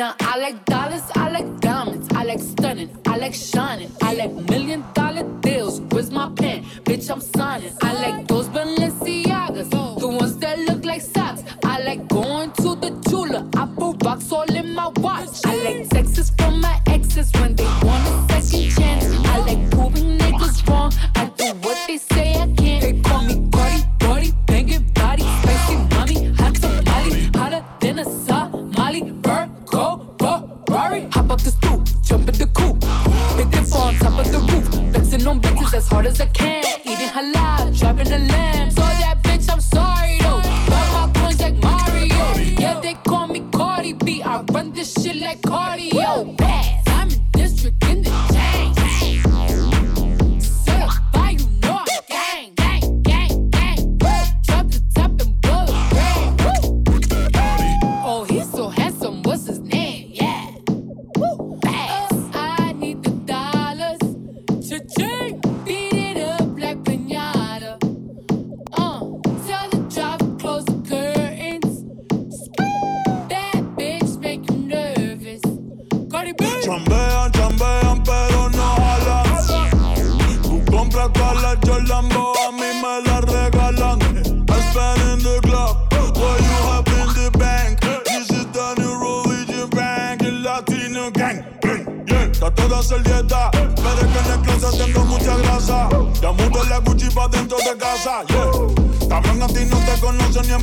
Now I like dollars, I like diamonds, I like stunning, I like shining, I like million dollar deals. Where's my pen? Bitch, I'm signing. I like those Balenciagas, the ones that look like socks. I like going to the TuLa. I put rocks all in my watch. I like.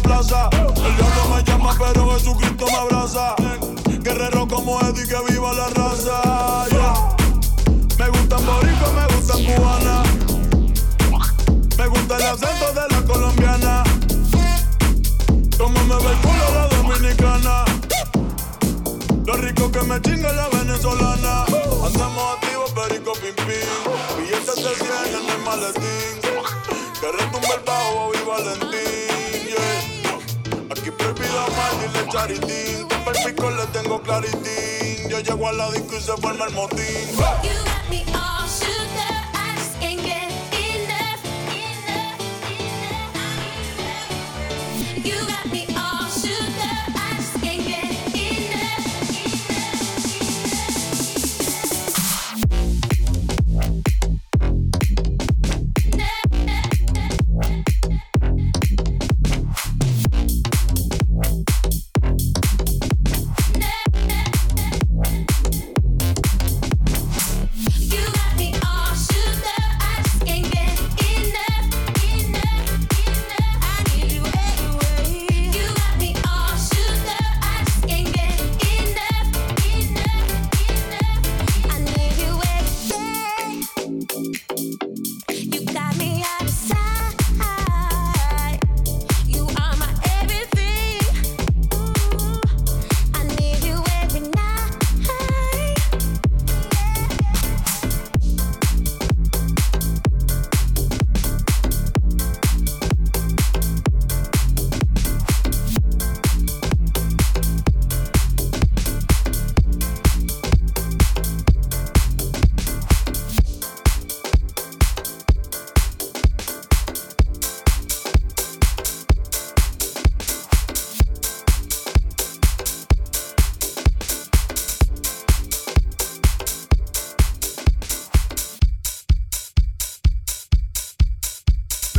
plaza. El gato me llama, pero Jesucristo me abraza. Guerrero como Eddie, que viva la raza. Me gustan boricua, me gustan cubana. Me gusta el acento de la colombiana. Como me ve el culo la dominicana. Lo rico que me chinga la venezolana. Andamos activos, perico pim pim. Billetes se cien en el maletín. Que retumba el bajo y Valentín. charitín. Que el le tengo claritín. Yo llego a la disco y se forma el motín.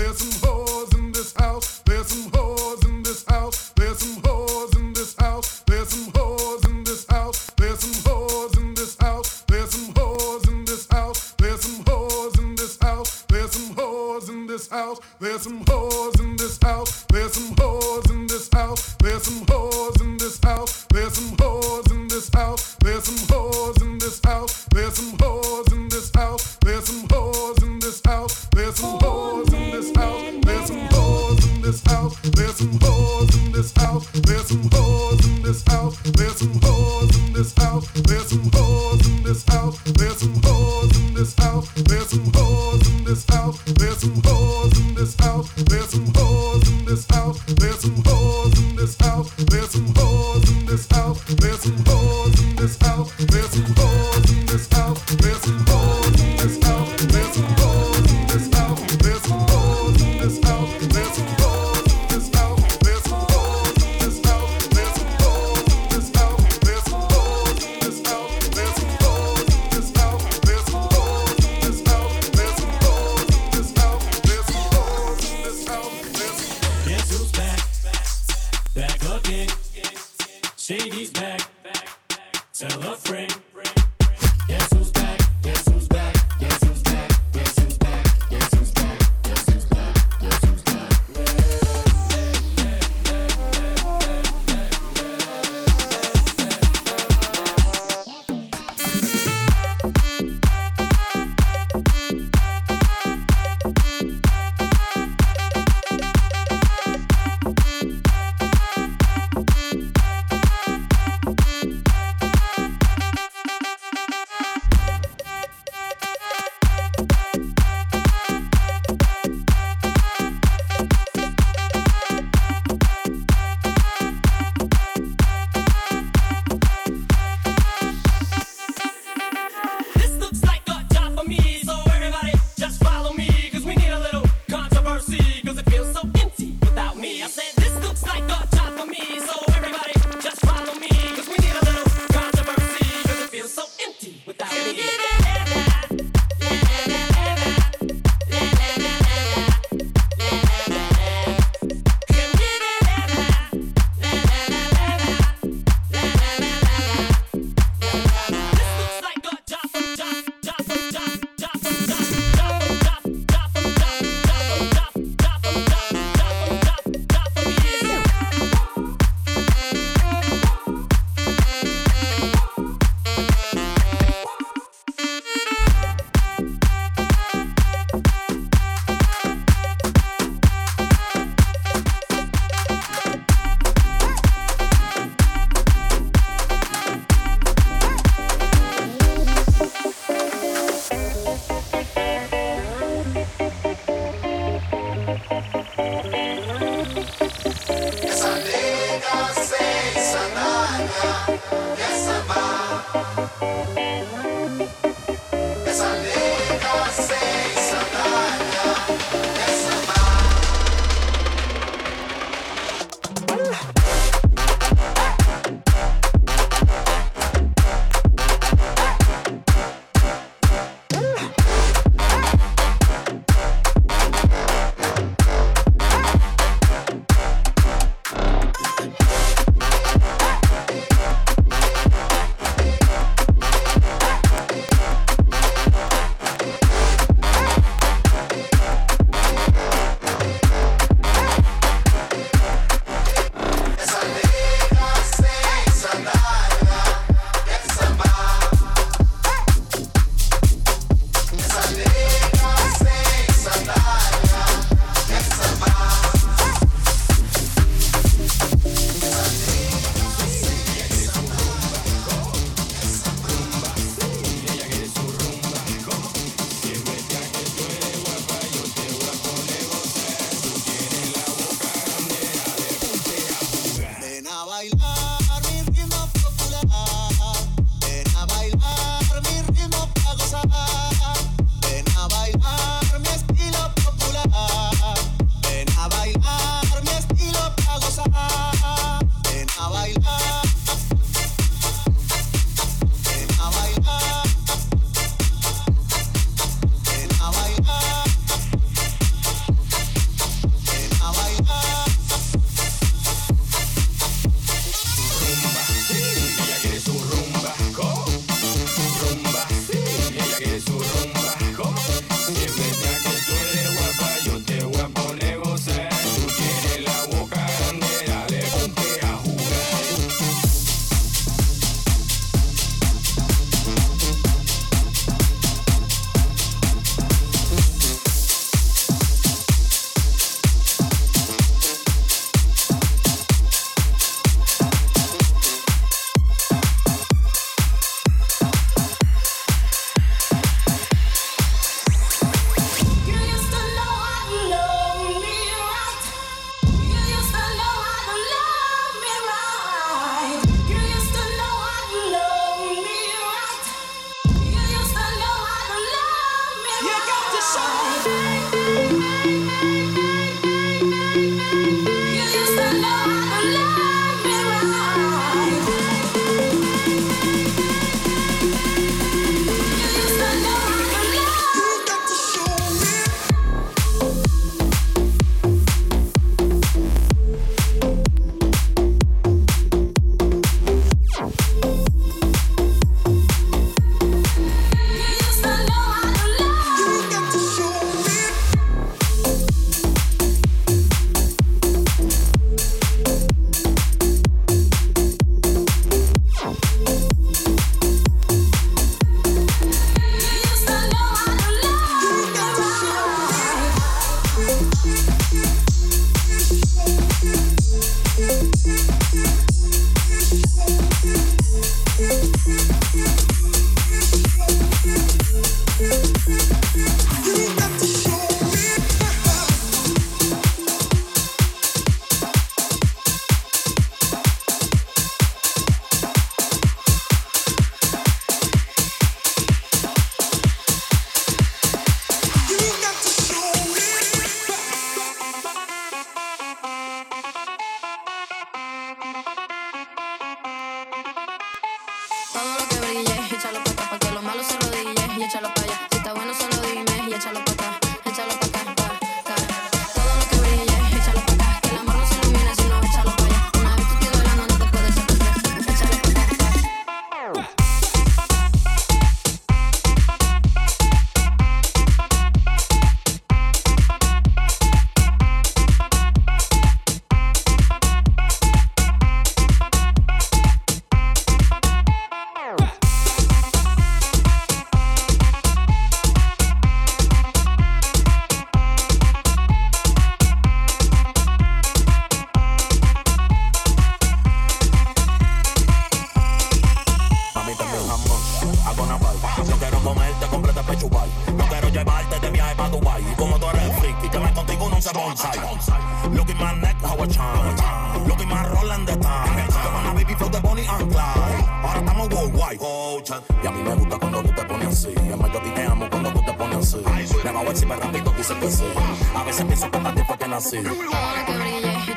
hear some.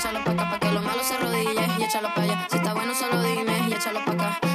échalo pa' acá, pa' que lo malo se rodille, y échalo pa' allá. Si está bueno, solo dime, y échalo pa' acá.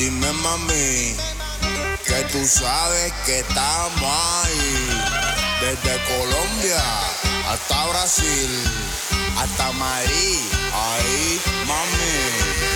Dime mami, que tú sabes que estamos ahí. Desde Colombia hasta Brasil, hasta Madrid, ahí mami.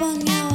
忘掉。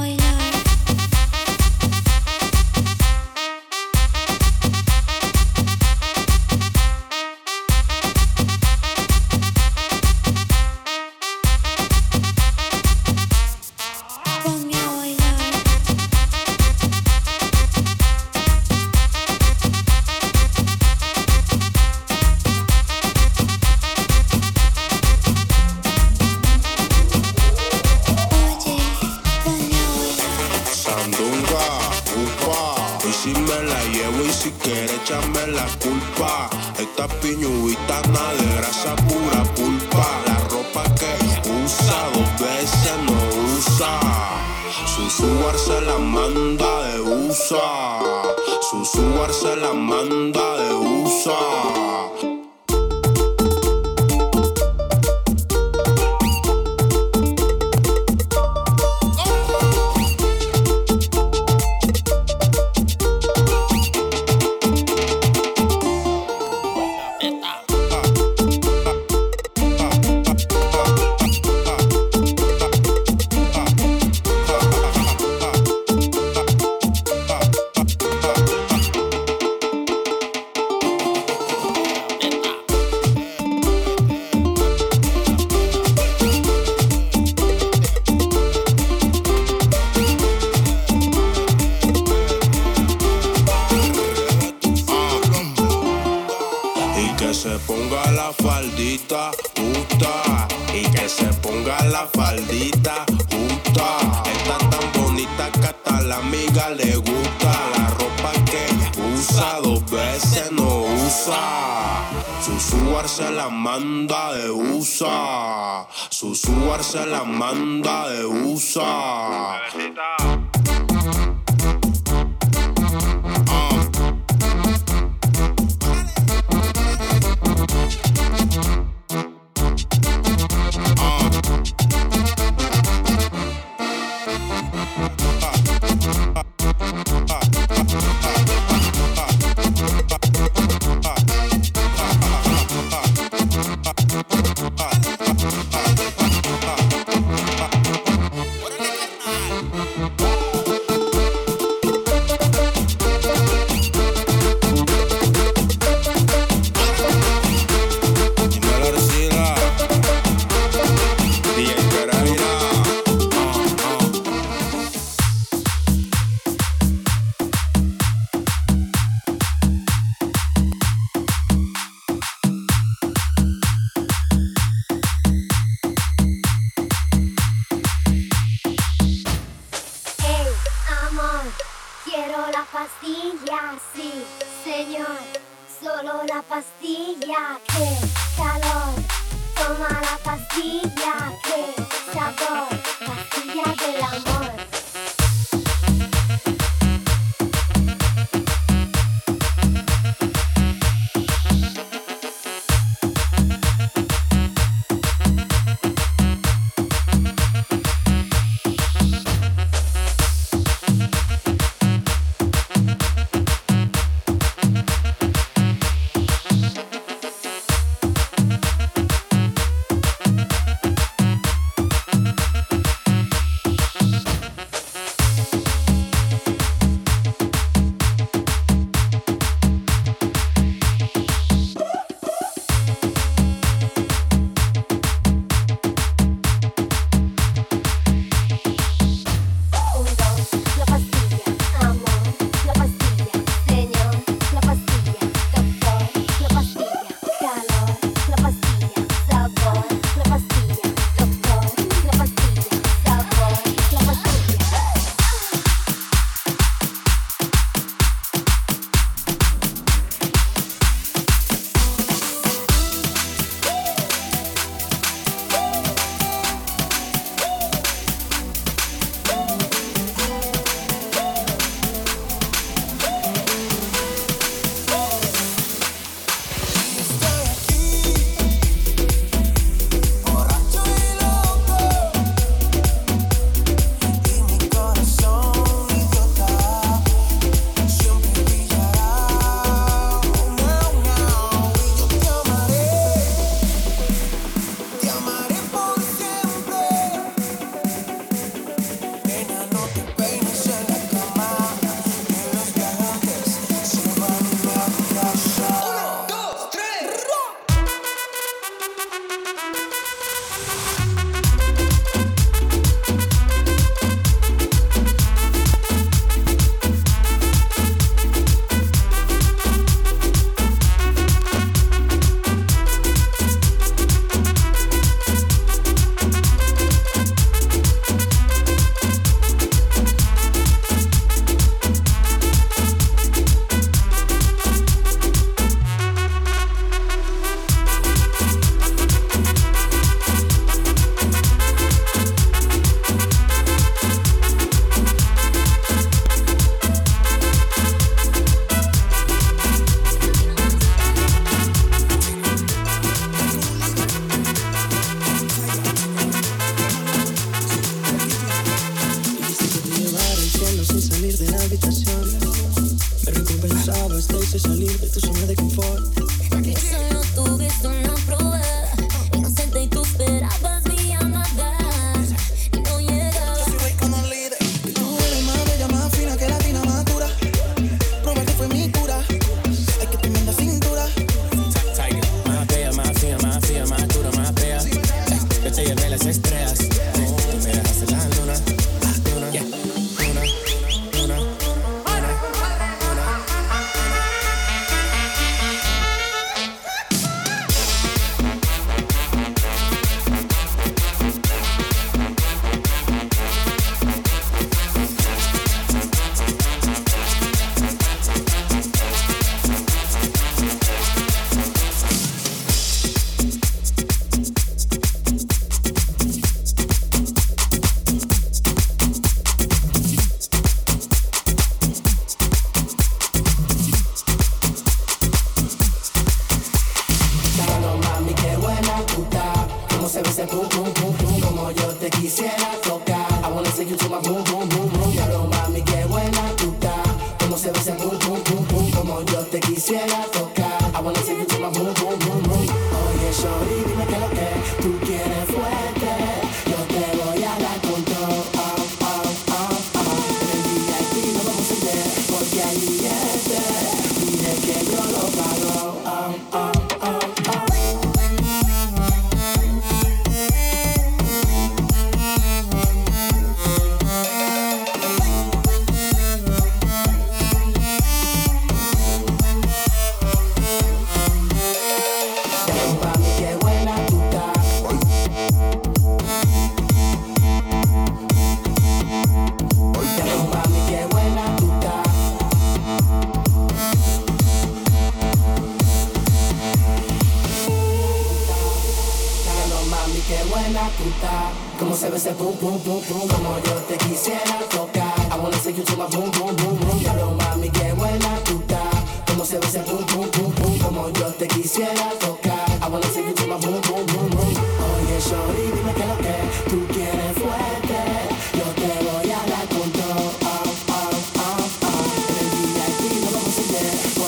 nuestra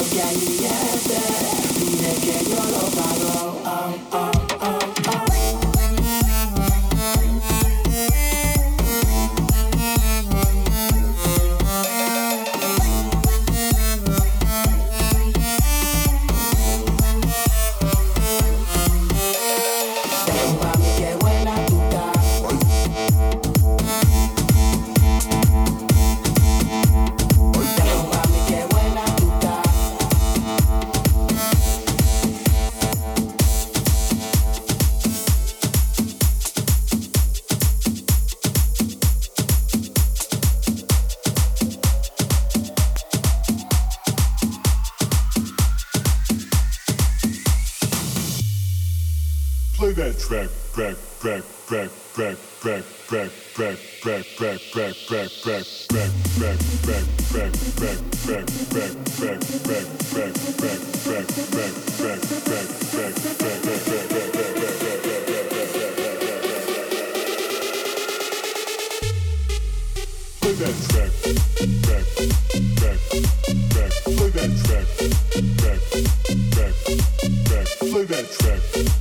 que aliviarte, dile que yo lo pago. Oh, oh. Play that track.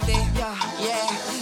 Yeah, Yeah.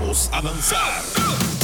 Vamos a danzar.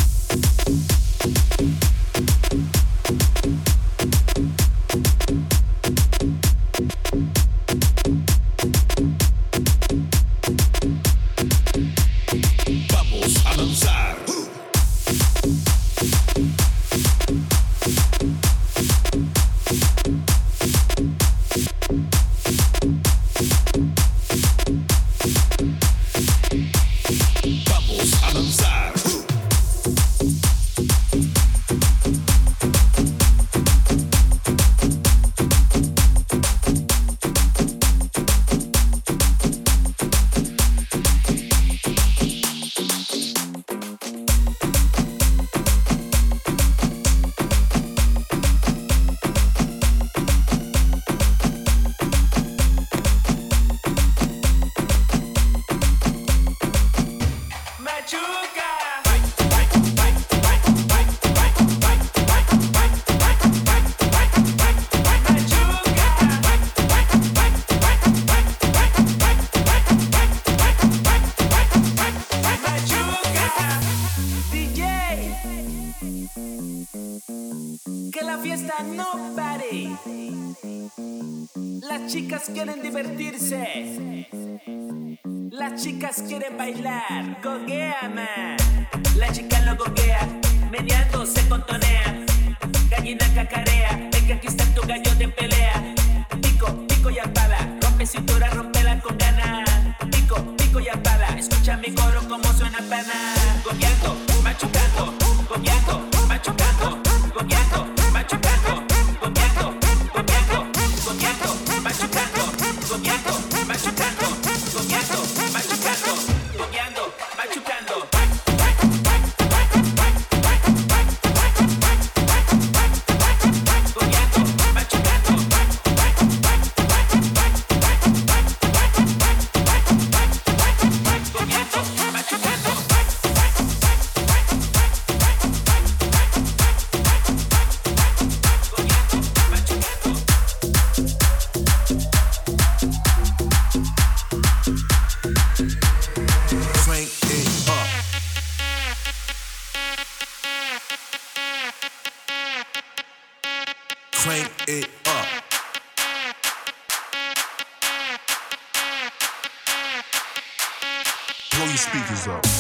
Up.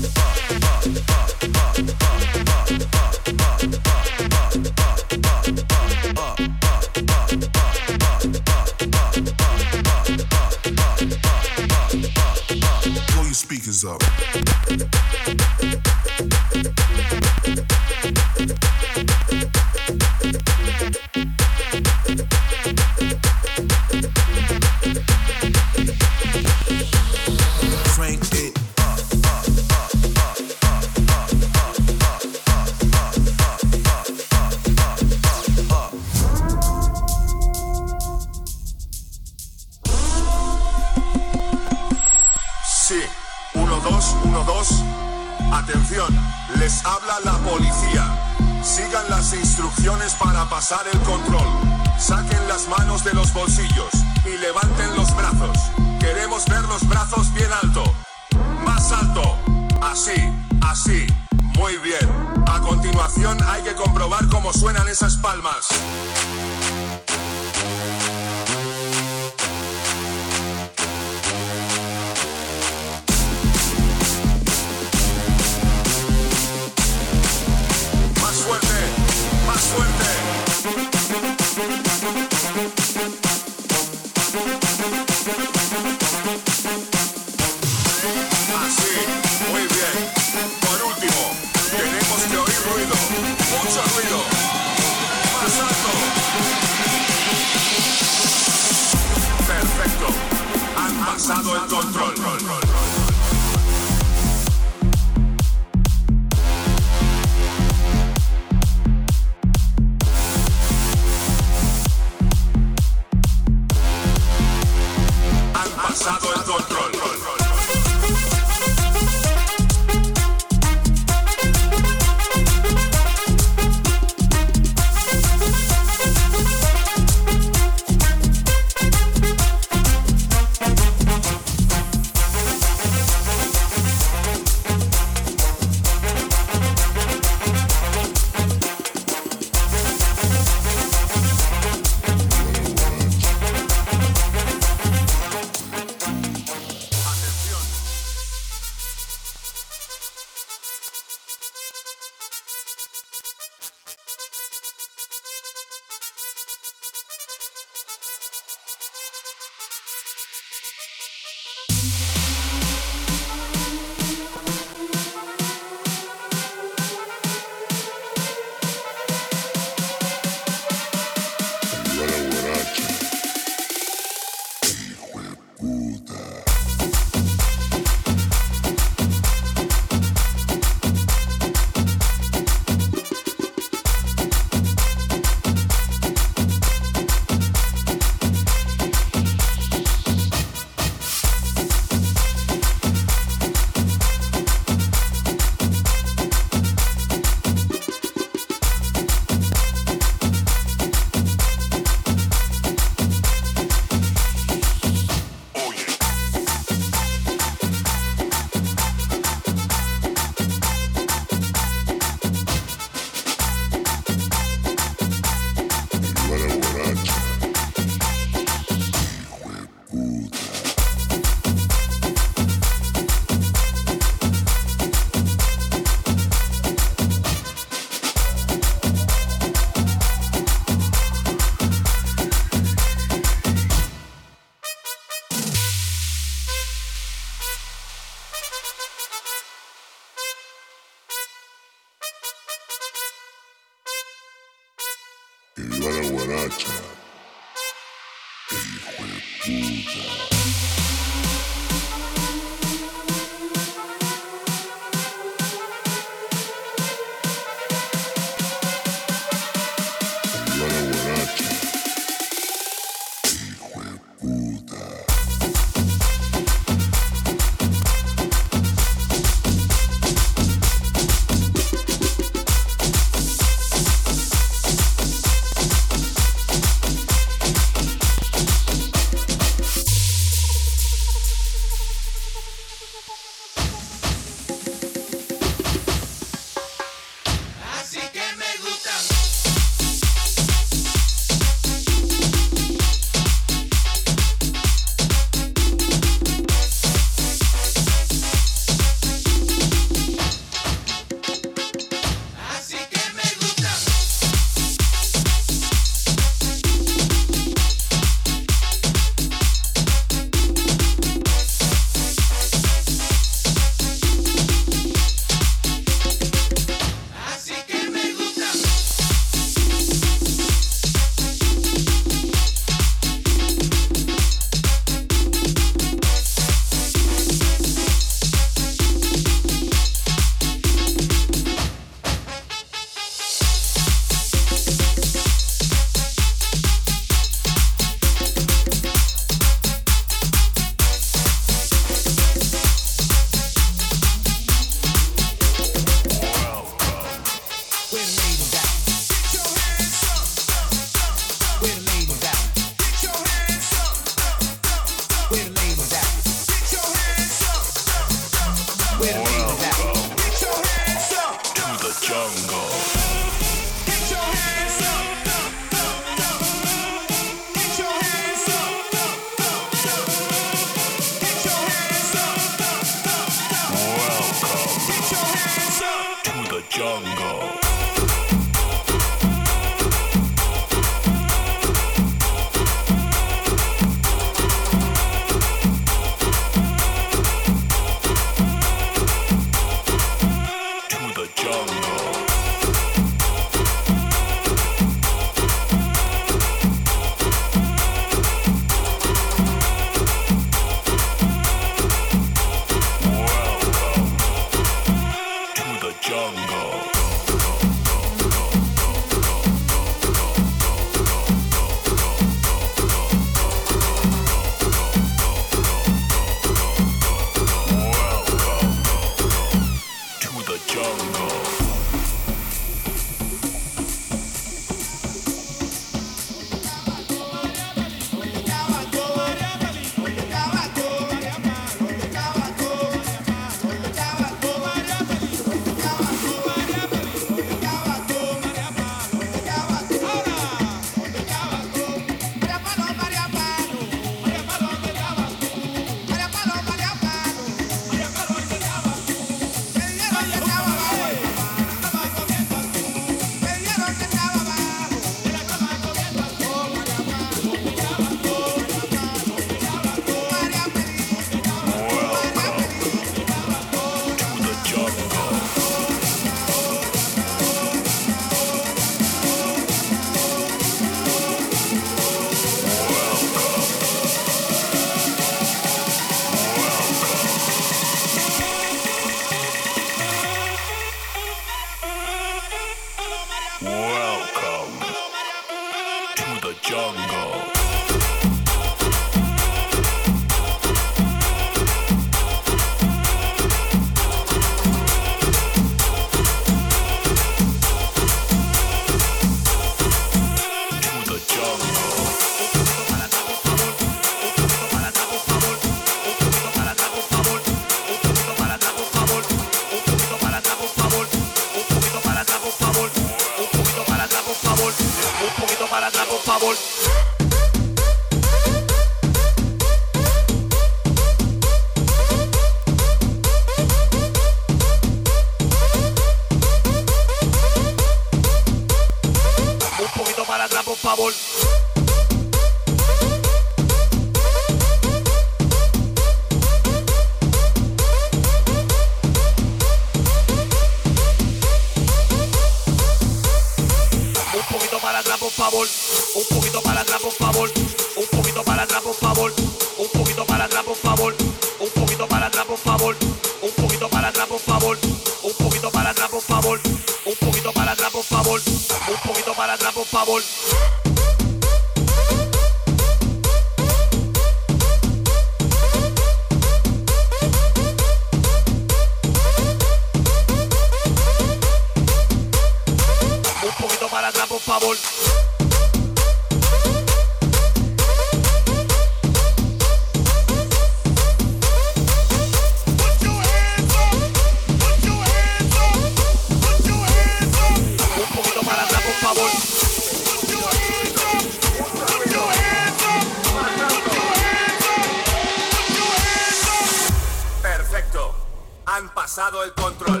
Pasado el control.